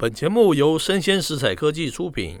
本节目由生鲜食材科技出品，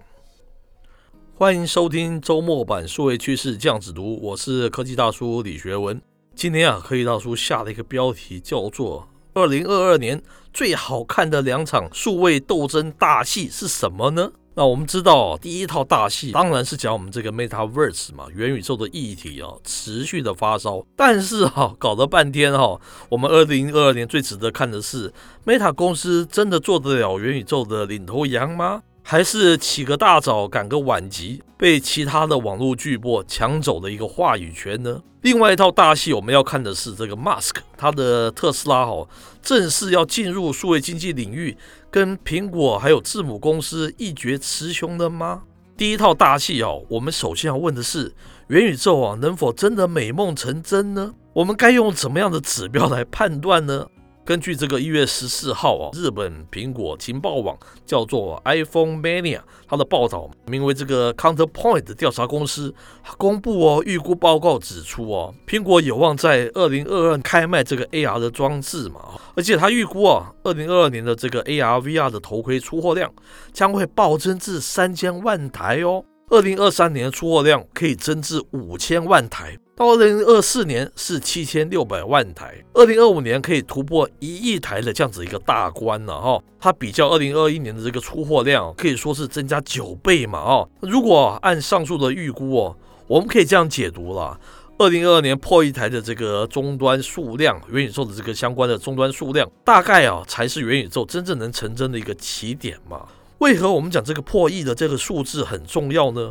欢迎收听周末版数位趋势酱子读，我是科技大叔李学文。今天啊，科技大叔下了一个标题，叫做“二零二二年最好看的两场数位斗争大戏是什么呢？”那我们知道，第一套大戏当然是讲我们这个 Metaverse 嘛，元宇宙的议题啊，持续的发烧。但是哈，搞了半天哈，我们二零二二年最值得看的是，Meta 公司真的做得了元宇宙的领头羊吗？还是起个大早赶个晚集，被其他的网络巨擘抢走了一个话语权呢？另外一套大戏，我们要看的是这个 Musk，他的特斯拉哦，正式要进入数位经济领域，跟苹果还有字母公司一决雌雄了吗？第一套大戏哦，我们首先要问的是，元宇宙啊，能否真的美梦成真呢？我们该用怎么样的指标来判断呢？根据这个一月十四号啊，日本苹果情报网叫做 iPhone Mania，它的报道名为这个 Counterpoint 的调查公司公布哦，预估报告指出哦，苹果有望在二零二二开卖这个 AR 的装置嘛，而且它预估啊，二零二二年的这个 AR VR 的头盔出货量将会暴增至三千万台哦。二零二三年的出货量可以增至五千万台，到二零二四年是七千六百万台，二零二五年可以突破一亿台的这样子一个大关了哈。它比较二零二一年的这个出货量可以说是增加九倍嘛哦。如果按上述的预估哦，我们可以这样解读了：二零二二年破亿台的这个终端数量，元宇宙的这个相关的终端数量，大概啊才是元宇宙真正能成真的一个起点嘛。为何我们讲这个破亿的这个数字很重要呢？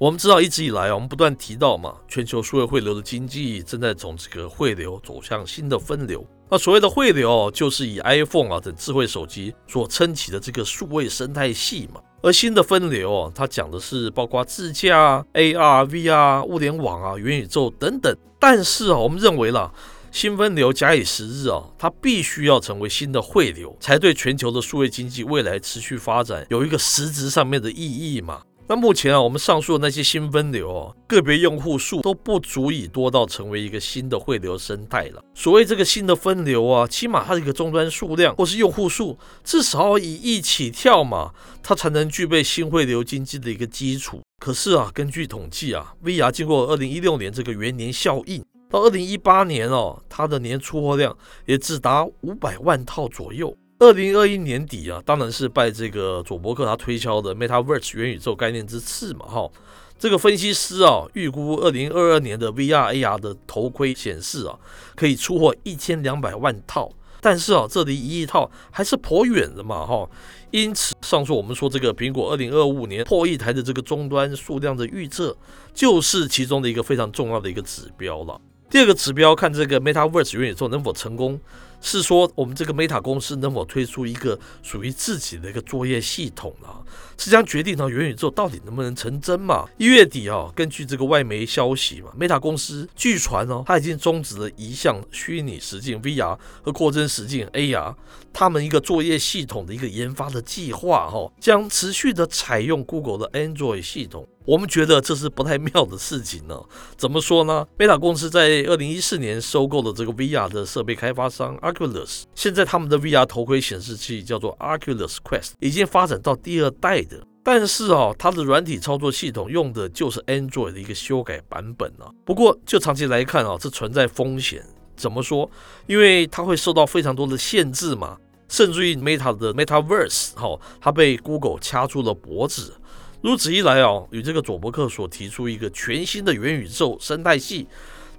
我们知道一直以来，我们不断提到嘛，全球数位汇流的经济正在从这个汇流走向新的分流。那所谓的汇流，就是以 iPhone 啊等智慧手机所撑起的这个数位生态系嘛。而新的分流，它讲的是包括自驾、AR、VR、物联网啊、元宇宙等等。但是啊，我们认为啦。新分流假以时日啊，它必须要成为新的汇流，才对全球的数位经济未来持续发展有一个实质上面的意义嘛。那目前啊，我们上述的那些新分流哦，个别用户数都不足以多到成为一个新的汇流生态了。所谓这个新的分流啊，起码它的一个终端数量或是用户数至少以亿起跳嘛，它才能具备新汇流经济的一个基础。可是啊，根据统计啊，VR 经过二零一六年这个元年效应。到二零一八年哦，它的年出货量也只达五百万套左右。二零二一年底啊，当然是拜这个佐伯克他推敲的 Metaverse 元宇宙概念之赐嘛，哈。这个分析师啊，预估二零二二年的 VR AR 的头盔显示啊，可以出货一千两百万套。但是啊，这离一亿套还是颇远的嘛，哈。因此，上述我们说这个苹果二零二五年破亿台的这个终端数量的预测，就是其中的一个非常重要的一个指标了。第二个指标，看这个 Metaverse 元宇宙能否成功，是说我们这个 Meta 公司能否推出一个属于自己的一个作业系统啊，是将决定到元宇宙到底能不能成真嘛？一月底啊，根据这个外媒消息嘛，Meta 公司据传哦，它已经终止了一项虚拟实境 VR 和扩增实境 AR，他们一个作业系统的一个研发的计划哈，将持续的采用 Google 的 Android 系统。我们觉得这是不太妙的事情呢。怎么说呢？Meta 公司在二零一四年收购了这个 VR 的设备开发商 Oculus，现在他们的 VR 头盔显示器叫做 Oculus Quest，已经发展到第二代的。但是啊，它的软体操作系统用的就是 Android 的一个修改版本啊。不过就长期来看啊，这存在风险。怎么说？因为它会受到非常多的限制嘛，甚至于 Meta 的 Metaverse，哈，它被 Google 掐住了脖子。如此一来啊，与这个佐伯克所提出一个全新的元宇宙生态系，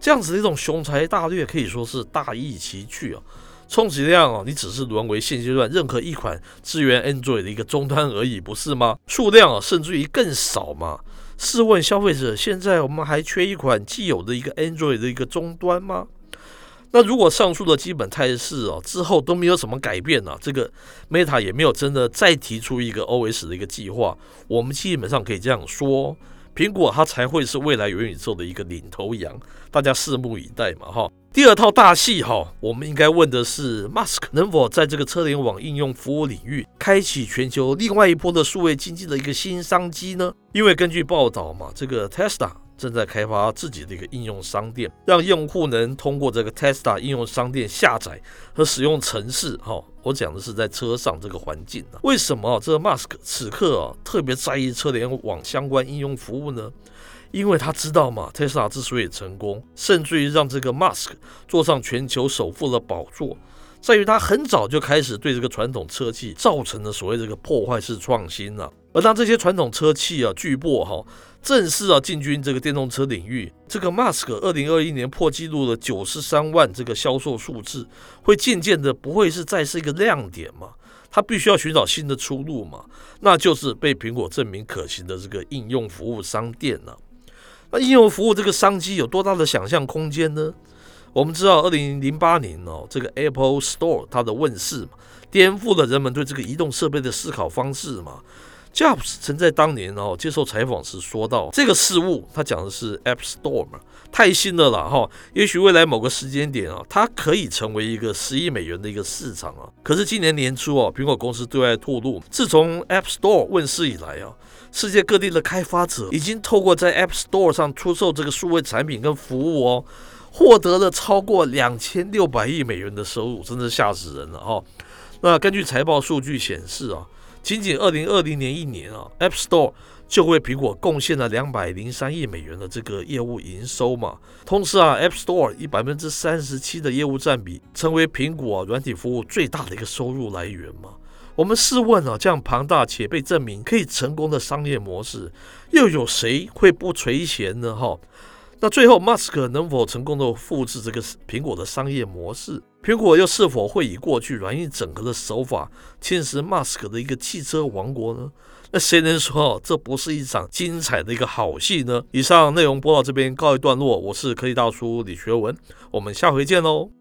这样子的一种雄才大略，可以说是大异其趣啊。充其量哦，你只是沦为现阶段任何一款支援 Android 的一个终端而已，不是吗？数量啊，甚至于更少嘛。试问消费者，现在我们还缺一款既有的一个 Android 的一个终端吗？那如果上述的基本态势哦，之后都没有什么改变呢、啊？这个 Meta 也没有真的再提出一个 OS 的一个计划，我们基本上可以这样说，苹果它才会是未来元宇宙的一个领头羊，大家拭目以待嘛哈。第二套大戏哈，我们应该问的是，Mask 能否在这个车联网应用服务领域开启全球另外一波的数位经济的一个新商机呢？因为根据报道嘛，这个 Tesla。正在开发自己的一个应用商店，让用户能通过这个 Tesla 应用商店下载和使用程式，哈，我讲的是在车上这个环境啊。为什么这个 Mask 此刻啊特别在意车联网相关应用服务呢？因为他知道嘛，，Tesla 之所以成功，甚至于让这个 Mask 坐上全球首富的宝座。在于他很早就开始对这个传统车企造成了所谓这个破坏式创新了，而当这些传统车企啊巨擘哈正式啊进军这个电动车领域，这个 Musk 二零二一年破纪录的九十三万这个销售数字，会渐渐的不会是再是一个亮点嘛？他必须要寻找新的出路嘛？那就是被苹果证明可行的这个应用服务商店了。那应用服务这个商机有多大的想象空间呢？我们知道，二零零八年哦，这个 Apple Store 它的问世嘛，颠覆了人们对这个移动设备的思考方式嘛。Jobs 曾在当年哦接受采访时说到，这个事物他讲的是 App Store 嘛，太新了啦哈。也许未来某个时间点啊，它可以成为一个十亿美元的一个市场啊。可是今年年初哦，苹果公司对外透露，自从 App Store 问世以来啊，世界各地的开发者已经透过在 App Store 上出售这个数位产品跟服务哦。获得了超过两千六百亿美元的收入，真的吓死人了哈！那根据财报数据显示啊，仅仅二零二零年一年啊，App Store 就为苹果贡献了两百零三亿美元的这个业务营收嘛。同时啊，App Store 以百分之三十七的业务占比，成为苹果软体服务最大的一个收入来源嘛。我们试问啊，这样庞大且被证明可以成功的商业模式，又有谁会不垂涎呢？哈！那最后，Musk 能否成功的复制这个苹果的商业模式？苹果又是否会以过去软硬整合的手法侵蚀 Musk 的一个汽车王国呢？那谁能说这不是一场精彩的一个好戏呢？以上内容播到这边告一段落，我是科技大叔李学文，我们下回见喽。